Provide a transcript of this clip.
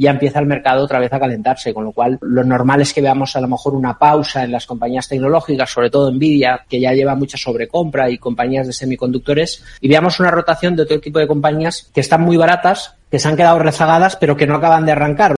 ya empieza el mercado otra vez a calentarse, con lo cual lo normal es que veamos a lo mejor una pausa en las compañías tecnológicas, sobre todo Nvidia, que ya lleva mucha sobrecompra y compañías de semiconductores, y veamos una rotación de otro tipo de compañías que están muy baratas, que se han quedado rezagadas, pero que no acaban de arrancar.